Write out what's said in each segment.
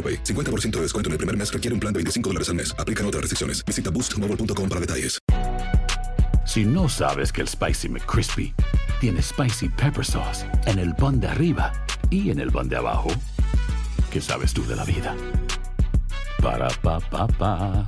AroPay. 50% de descuento en el primer mes requiere un plan de 25 dólares al mes. Aplican otras restricciones. Visita boostmobile.com para detalles. Si no sabes que el Spicy McCrispy tiene Spicy Pepper Sauce en el pan de arriba y en el pan de abajo, ¿qué sabes tú de la vida? Para, pa, pa, pa.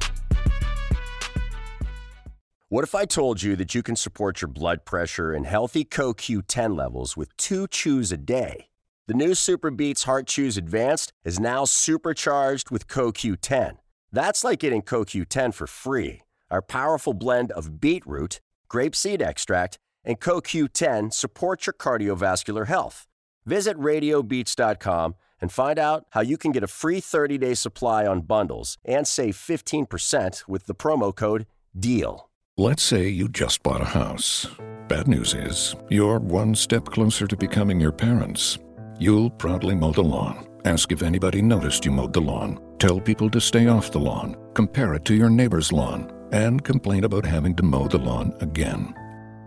What if I told you that you can support your blood pressure and healthy CoQ10 levels with two chews a day? The new Super Beats Heart Chews Advanced is now supercharged with CoQ10. That's like getting CoQ10 for free. Our powerful blend of beetroot, grapeseed extract, and CoQ10 supports your cardiovascular health. Visit radiobeats.com and find out how you can get a free 30 day supply on bundles and save 15% with the promo code DEAL. Let's say you just bought a house. Bad news is, you're one step closer to becoming your parents. You'll proudly mow the lawn. Ask if anybody noticed you mowed the lawn. Tell people to stay off the lawn. Compare it to your neighbor's lawn. And complain about having to mow the lawn again.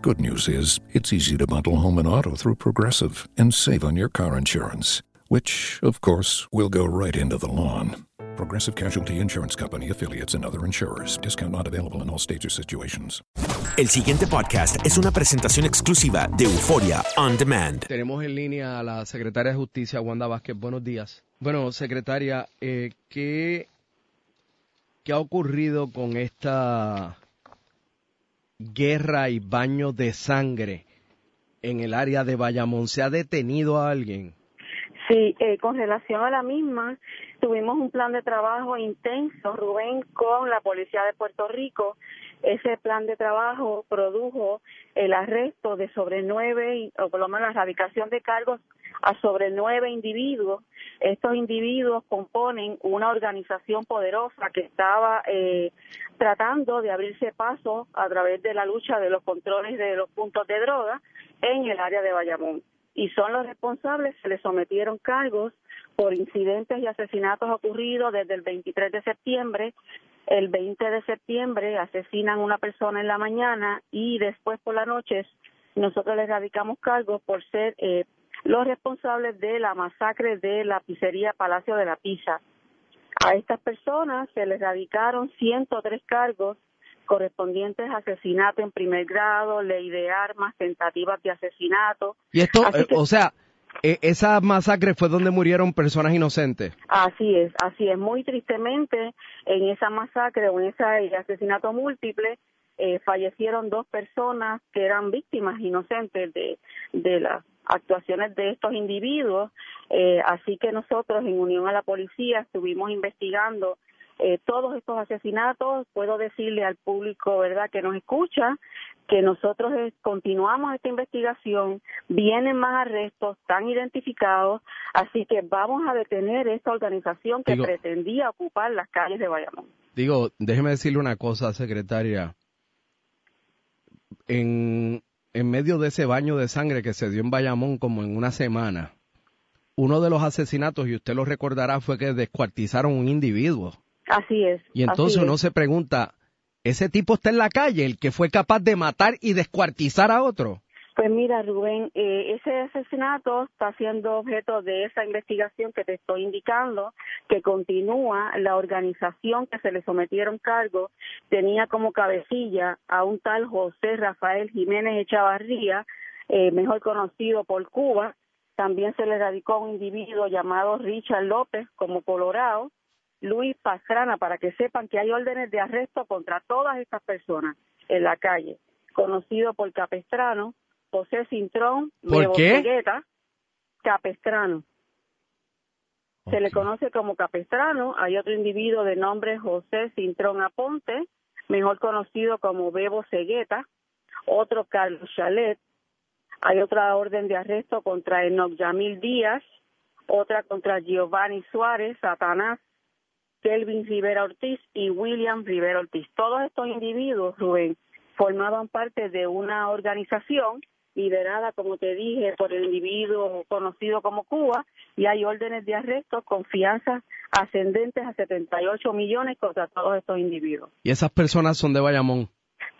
Good news is, it's easy to bundle home and auto through Progressive and save on your car insurance, which, of course, will go right into the lawn. Progressive Casualty Insurance Company affiliates and other insurers. Discount not available in all states or situations. El siguiente podcast es una presentación exclusiva de Euforia On Demand. Tenemos en línea a la secretaria de Justicia, Wanda Vázquez. Buenos días. Bueno, secretaria, eh, ¿qué, ¿qué ha ocurrido con esta guerra y baño de sangre en el área de Bayamón? ¿Se ha detenido a alguien? Sí, eh, con relación a la misma, tuvimos un plan de trabajo intenso, Rubén, con la Policía de Puerto Rico. Ese plan de trabajo produjo el arresto de sobre nueve, o por lo menos la erradicación de cargos a sobre nueve individuos. Estos individuos componen una organización poderosa que estaba eh, tratando de abrirse paso a través de la lucha de los controles de los puntos de droga en el área de Bayamón y son los responsables, se les sometieron cargos por incidentes y asesinatos ocurridos desde el 23 de septiembre. El 20 de septiembre asesinan a una persona en la mañana y después por la noche nosotros les radicamos cargos por ser eh, los responsables de la masacre de la pizzería Palacio de la Pizza. A estas personas se les radicaron 103 cargos correspondientes a asesinato en primer grado, ley de armas, tentativas de asesinato. Y esto, eh, o sea, esa masacre fue donde murieron personas inocentes. Así es, así es. Muy tristemente, en esa masacre o en ese asesinato múltiple, eh, fallecieron dos personas que eran víctimas inocentes de, de las actuaciones de estos individuos. Eh, así que nosotros, en unión a la policía, estuvimos investigando eh, todos estos asesinatos, puedo decirle al público, ¿verdad?, que nos escucha, que nosotros eh, continuamos esta investigación, vienen más arrestos, están identificados, así que vamos a detener esta organización que pretendía ocupar las calles de Bayamón. Digo, déjeme decirle una cosa, secretaria. En, en medio de ese baño de sangre que se dio en Bayamón como en una semana, uno de los asesinatos, y usted lo recordará, fue que descuartizaron un individuo. Así es. Y entonces uno se pregunta, ¿ese tipo está en la calle, el que fue capaz de matar y descuartizar a otro? Pues mira, Rubén, eh, ese asesinato está siendo objeto de esa investigación que te estoy indicando, que continúa. La organización que se le sometieron cargos tenía como cabecilla a un tal José Rafael Jiménez Echavarría, eh, mejor conocido por Cuba. También se le radicó a un individuo llamado Richard López como Colorado Luis Pastrana, para que sepan que hay órdenes de arresto contra todas estas personas en la calle, conocido por Capestrano, José Cintrón, ¿Por qué? Capestrano. Se le conoce como Capestrano. Hay otro individuo de nombre José Cintrón Aponte, mejor conocido como Bebo Cegueta. Otro Carlos Chalet. Hay otra orden de arresto contra Enoch Yamil Díaz. Otra contra Giovanni Suárez, Satanás, Kelvin Rivera Ortiz y William Rivera Ortiz. Todos estos individuos, Rubén, formaban parte de una organización liderada, como te dije, por el individuo conocido como Cuba, y hay órdenes de arresto con fianzas ascendentes a 78 millones contra todos estos individuos. Y esas personas son de Bayamón.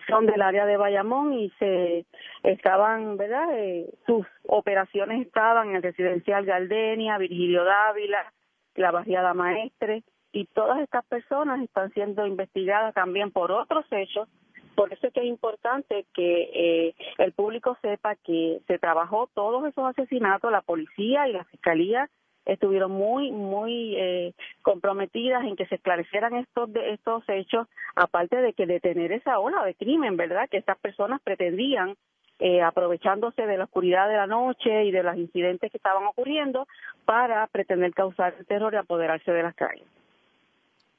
Son del área de Bayamón y se estaban, ¿verdad? Eh, sus operaciones estaban en el residencial Galdenia, Virgilio Dávila, la barriada Maestre, y todas estas personas están siendo investigadas también por otros hechos. Por eso es que es importante que eh, el público sepa que se trabajó todos esos asesinatos, la policía y la fiscalía estuvieron muy muy eh, comprometidas en que se esclarecieran estos de estos hechos aparte de que detener esa ola de crimen verdad que estas personas pretendían eh, aprovechándose de la oscuridad de la noche y de los incidentes que estaban ocurriendo para pretender causar terror y apoderarse de las calles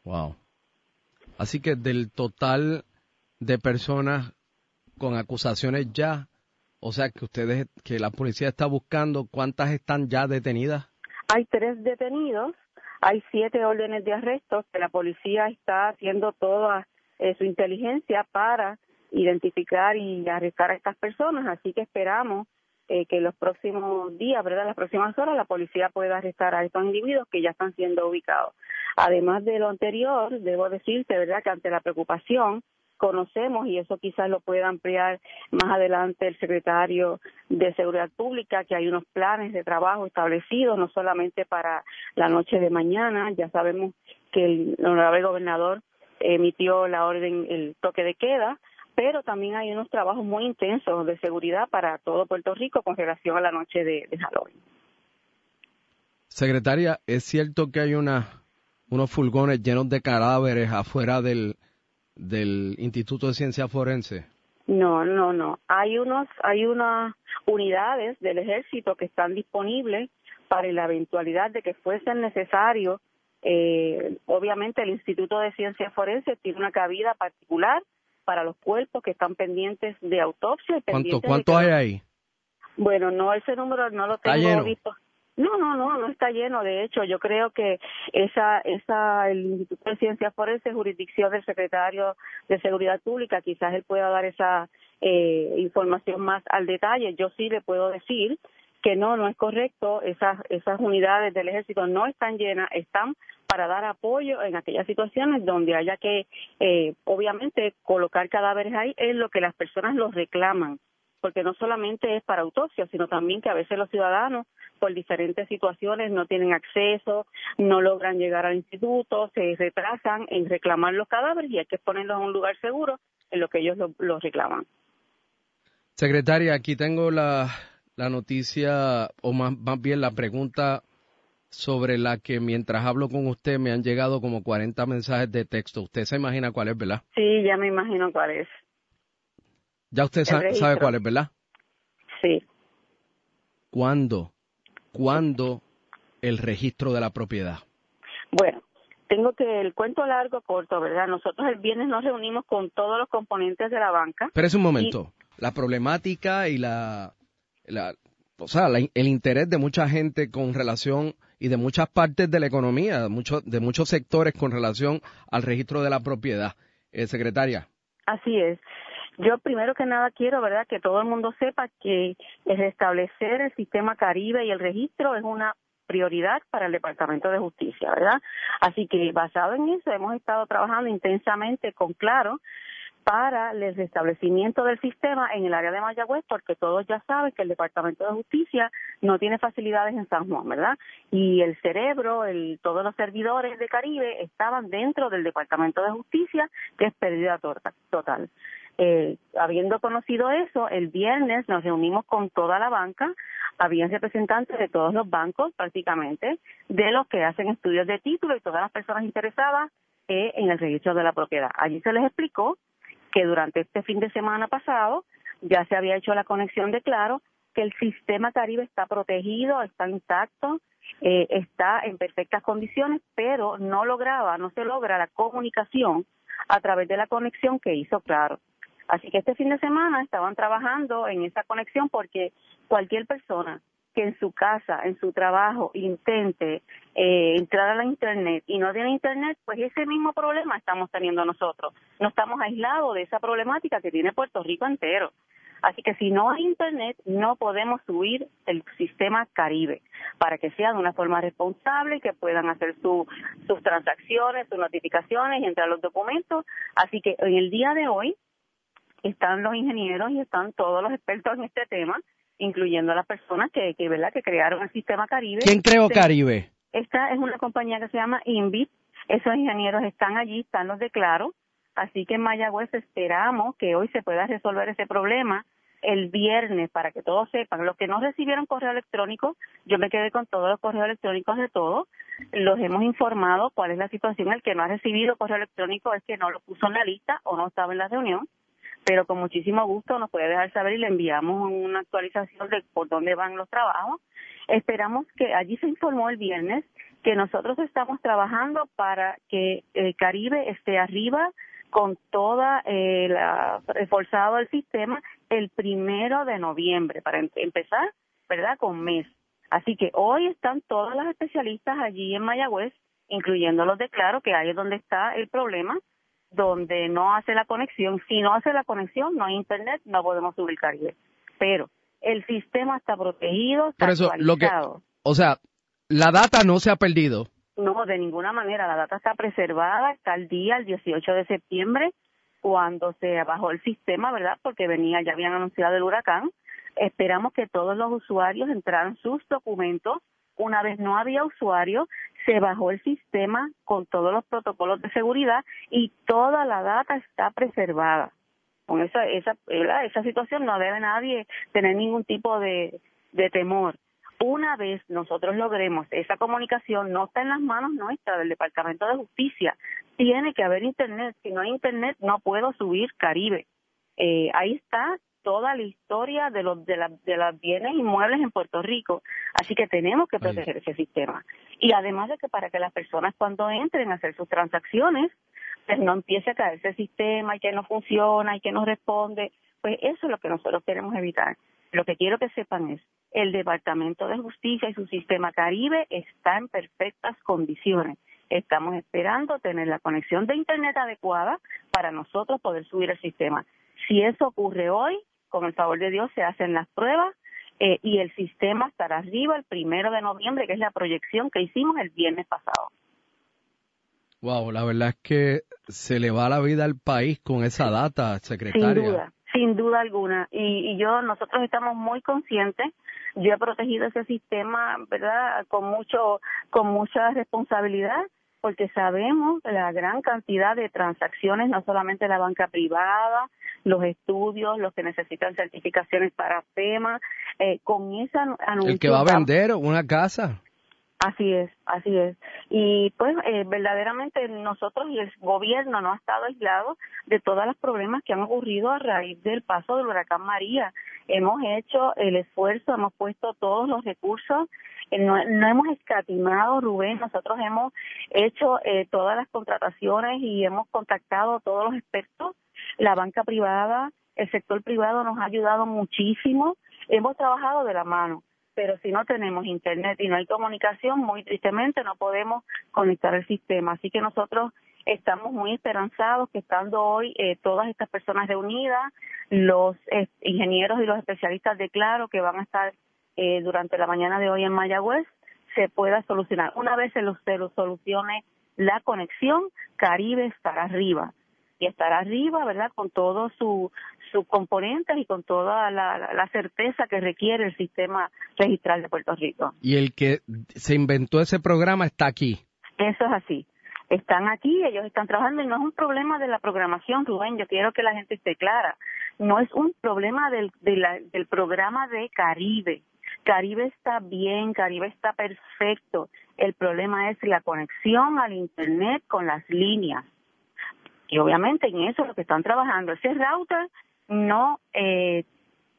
wow así que del total de personas con acusaciones ya, o sea que ustedes, que la policía está buscando, ¿cuántas están ya detenidas? Hay tres detenidos, hay siete órdenes de arresto que la policía está haciendo toda eh, su inteligencia para identificar y arrestar a estas personas, así que esperamos eh, que los próximos días, ¿verdad? Las próximas horas la policía pueda arrestar a estos individuos que ya están siendo ubicados. Además de lo anterior, debo decirte, ¿verdad? Que ante la preocupación conocemos y eso quizás lo pueda ampliar más adelante el secretario de Seguridad Pública, que hay unos planes de trabajo establecidos, no solamente para la noche de mañana, ya sabemos que el honorable gobernador emitió la orden, el toque de queda, pero también hay unos trabajos muy intensos de seguridad para todo Puerto Rico con relación a la noche de, de Halloween. Secretaria, ¿es cierto que hay una, unos furgones llenos de cadáveres afuera del, del Instituto de Ciencia Forense? No, no, no. Hay unos, hay unas unidades del ejército que están disponibles para la eventualidad de que fuese necesario. Eh, obviamente el Instituto de Ciencia Forense tiene una cabida particular para los cuerpos que están pendientes de autopsia. ¿Cuánto, cuánto hay ahí? Bueno, no, ese número no lo tengo visto. No, no, no, no está lleno. De hecho, yo creo que esa, esa, el Instituto de Ciencias Forenses, jurisdicción del secretario de Seguridad Pública, quizás él pueda dar esa eh, información más al detalle. Yo sí le puedo decir que no, no es correcto. Esas, esas unidades del ejército no están llenas, están para dar apoyo en aquellas situaciones donde haya que, eh, obviamente, colocar cadáveres ahí es lo que las personas los reclaman porque no solamente es para autopsia, sino también que a veces los ciudadanos por diferentes situaciones no tienen acceso, no logran llegar al instituto, se retrasan en reclamar los cadáveres y hay que ponerlos en un lugar seguro en lo que ellos los reclaman. Secretaria, aquí tengo la, la noticia, o más, más bien la pregunta sobre la que mientras hablo con usted me han llegado como 40 mensajes de texto. Usted se imagina cuál es, ¿verdad? Sí, ya me imagino cuál es. Ya usted sabe, cuál es, ¿verdad? Sí. ¿Cuándo? ¿Cuándo el registro de la propiedad? Bueno, tengo que el cuento largo corto, ¿verdad? Nosotros el viernes nos reunimos con todos los componentes de la banca. Pero es un momento. La problemática y la, la o sea, el interés de mucha gente con relación y de muchas partes de la economía, de, muchos de muchos sectores con relación al registro de la propiedad. Eh, secretaria. Así es. Yo primero que nada quiero, ¿verdad?, que todo el mundo sepa que el restablecer el sistema Caribe y el registro es una prioridad para el Departamento de Justicia, ¿verdad? Así que basado en eso hemos estado trabajando intensamente con Claro para el restablecimiento del sistema en el área de Mayagüez, porque todos ya saben que el Departamento de Justicia no tiene facilidades en San Juan, ¿verdad? Y el cerebro, el, todos los servidores de Caribe estaban dentro del Departamento de Justicia, que es pérdida total. Eh, habiendo conocido eso, el viernes nos reunimos con toda la banca, habían representantes de todos los bancos prácticamente, de los que hacen estudios de título y todas las personas interesadas eh, en el registro de la propiedad. Allí se les explicó que durante este fin de semana pasado ya se había hecho la conexión de Claro, que el sistema Caribe está protegido, está intacto, eh, está en perfectas condiciones, pero no lograba, no se logra la comunicación a través de la conexión que hizo Claro. Así que este fin de semana estaban trabajando en esa conexión porque cualquier persona que en su casa, en su trabajo, intente eh, entrar a la Internet y no tiene Internet, pues ese mismo problema estamos teniendo nosotros. No estamos aislados de esa problemática que tiene Puerto Rico entero. Así que si no hay Internet, no podemos subir el sistema Caribe para que sea de una forma responsable que puedan hacer sus transacciones, sus notificaciones y entrar los documentos. Así que en el día de hoy están los ingenieros y están todos los expertos en este tema, incluyendo las personas que, que, ¿verdad? que crearon el sistema Caribe. ¿Quién creó Caribe? Esta es una compañía que se llama Invit. Esos ingenieros están allí, están los declaro. Así que en Mayagüez esperamos que hoy se pueda resolver ese problema el viernes para que todos sepan. Los que no recibieron correo electrónico, yo me quedé con todos los correos electrónicos de todos. Los hemos informado cuál es la situación. El que no ha recibido correo electrónico es que no lo puso en la lista o no estaba en la reunión pero con muchísimo gusto nos puede dejar saber y le enviamos una actualización de por dónde van los trabajos. Esperamos que allí se informó el viernes que nosotros estamos trabajando para que el Caribe esté arriba con toda eh, la reforzado el sistema el primero de noviembre para em-, empezar, ¿verdad? Con mes. Así que hoy están todas las especialistas allí en Mayagüez, incluyendo los de Claro, que ahí es donde está el problema, donde no hace la conexión. Si no hace la conexión, no hay internet, no podemos subir Caribe. Pero el sistema está protegido, está Por eso, lo que, o sea, la data no se ha perdido. No, de ninguna manera. La data está preservada, está al día, el 18 de septiembre, cuando se bajó el sistema, ¿verdad? Porque venía, ya habían anunciado el huracán. Esperamos que todos los usuarios entraran sus documentos. Una vez no había usuario, se bajó el sistema con todos los protocolos de seguridad y toda la data está preservada. Con esa, esa, esa situación no debe nadie tener ningún tipo de, de temor. Una vez nosotros logremos esa comunicación, no está en las manos nuestras del Departamento de Justicia. Tiene que haber Internet. Si no hay Internet, no puedo subir Caribe. Eh, ahí está toda la historia de los de, la, de los bienes inmuebles en Puerto Rico. Así que tenemos que proteger ese sistema. Y además de que para que las personas cuando entren a hacer sus transacciones, pues no empiece a caerse el sistema y que no funciona y que no responde, pues eso es lo que nosotros queremos evitar. Lo que quiero que sepan es, el Departamento de Justicia y su sistema Caribe está en perfectas condiciones. Estamos esperando tener la conexión de Internet adecuada para nosotros poder subir el sistema. Si eso ocurre hoy, con el favor de Dios se hacen las pruebas eh, y el sistema estará arriba el primero de noviembre, que es la proyección que hicimos el viernes pasado. Wow, la verdad es que se le va la vida al país con esa data, secretaria. Sin duda, sin duda alguna. Y, y yo, nosotros estamos muy conscientes. Yo he protegido ese sistema, ¿verdad? Con mucho, con mucha responsabilidad porque sabemos la gran cantidad de transacciones, no solamente la banca privada, los estudios, los que necesitan certificaciones para FEMA, eh, con esa anuncio. El que va a vender una casa. Así es, así es. Y pues eh, verdaderamente nosotros y el gobierno no ha estado aislado de todos los problemas que han ocurrido a raíz del paso del huracán María. Hemos hecho el esfuerzo, hemos puesto todos los recursos, eh, no, hemos escatimado, Rubén, nosotros hemos hecho eh, todas las contrataciones y hemos contactado a todos los expertos, la banca privada, el sector privado nos ha ayudado muchísimo, hemos trabajado de la mano pero si no tenemos internet y no hay comunicación, muy tristemente no podemos conectar el sistema. Así que nosotros estamos muy esperanzados que estando hoy eh, todas estas personas reunidas, los eh, ingenieros y los especialistas de Claro que van a estar eh, durante la mañana de hoy en Mayagüez, se pueda solucionar. Una vez se, se lo solucione la conexión, Caribe estará arriba y estará arriba, ¿verdad? Con todos sus su componentes y con toda la, certeza que requiere el sistema registral de Puerto Rico. Y el que se inventó ese programa está aquí. Eso es así. están aquí, ellos están trabajando y no es un problema de la programación, Rubén, yo quiero que la gente esté clara, no es un problema del, del programa de Caribe. Caribe está bien, Caribe está perfecto. El problema es la conexión al Internet con las líneas. Y obviamente en eso es lo que están trabajando. Ese router no, eh,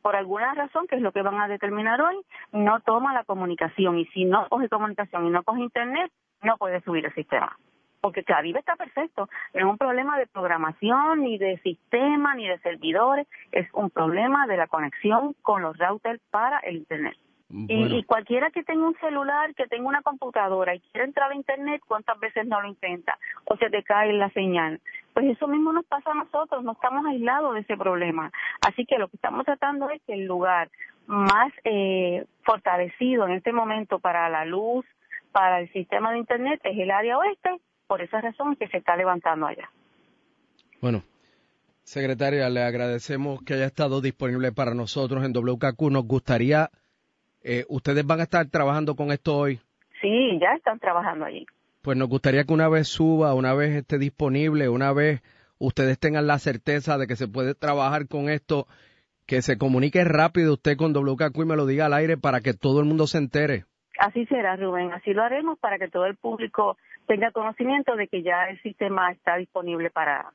por alguna razón, que es lo que van a determinar hoy, no toma la comunicación. Y si no coge comunicación y no coge Internet, no puede subir el sistema porque Caribe está perfecto, no es un problema de programación, ni de sistema, ni de servidores, es un problema de la conexión con los routers para el Internet. Y, cualquiera que tenga un celular, que tenga una computadora y quiera entrar a Internet, ¿cuántas veces no lo intenta? O se te cae la señal. Pues eso mismo nos pasa a nosotros, no estamos aislados de ese problema. Así que lo que estamos tratando es que el lugar más eh, fortalecido en este momento para la luz, para el sistema de Internet, es el área oeste por esa razón que se está levantando allá. Bueno, secretaria, le agradecemos que haya estado disponible para nosotros en WKQ. Nos gustaría, eh, ¿ustedes van a estar trabajando con esto hoy? Sí, ya están trabajando allí. Pues nos gustaría que una vez suba, una vez esté disponible, una vez ustedes tengan la certeza de que se puede trabajar con esto, que se comunique rápido usted con WKQ y me lo diga al aire para que todo el mundo se entere. Así será, Rubén. Así lo haremos para que todo el público tenga conocimiento de que ya el sistema está disponible para,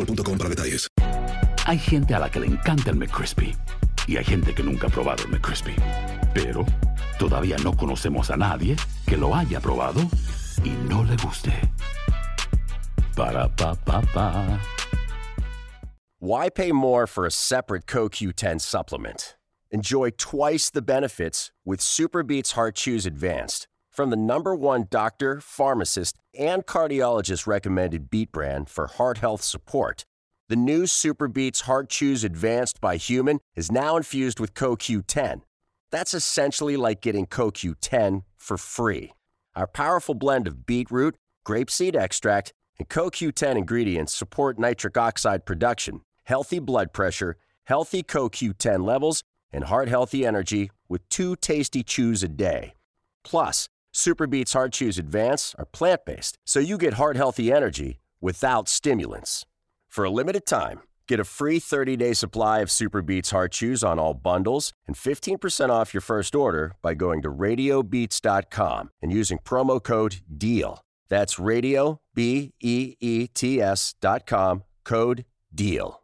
boostmobile.com para detalles. Hay gente a la que le encanta el McCrispy y hay gente que nunca ha probado el McCrispy. Pero todavía no conocemos a nadie que lo haya probado y no le guste. Para pa pa pa. Why pay more for a separate CoQ10 supplement? Enjoy twice the benefits with Super Beats Heart Chews Advanced from the number one doctor, pharmacist, and cardiologist recommended beat brand for heart health support, the new Super Beats Heart Chews Advanced by Human is now infused with CoQ10. That's essentially like getting CoQ10 for free. Our powerful blend of beetroot, grapeseed extract, and CoQ10 ingredients support nitric oxide production, healthy blood pressure, healthy CoQ10 levels, and heart healthy energy with two tasty chews a day. Plus, Super Beats Heart Chews Advance are plant based, so you get heart healthy energy without stimulants. For a limited time, get a free 30 day supply of Super Beats Heart Chews on all bundles and 15% off your first order by going to radiobeats.com and using promo code DEAL. That's radio, B E E T S dot com, code DEAL.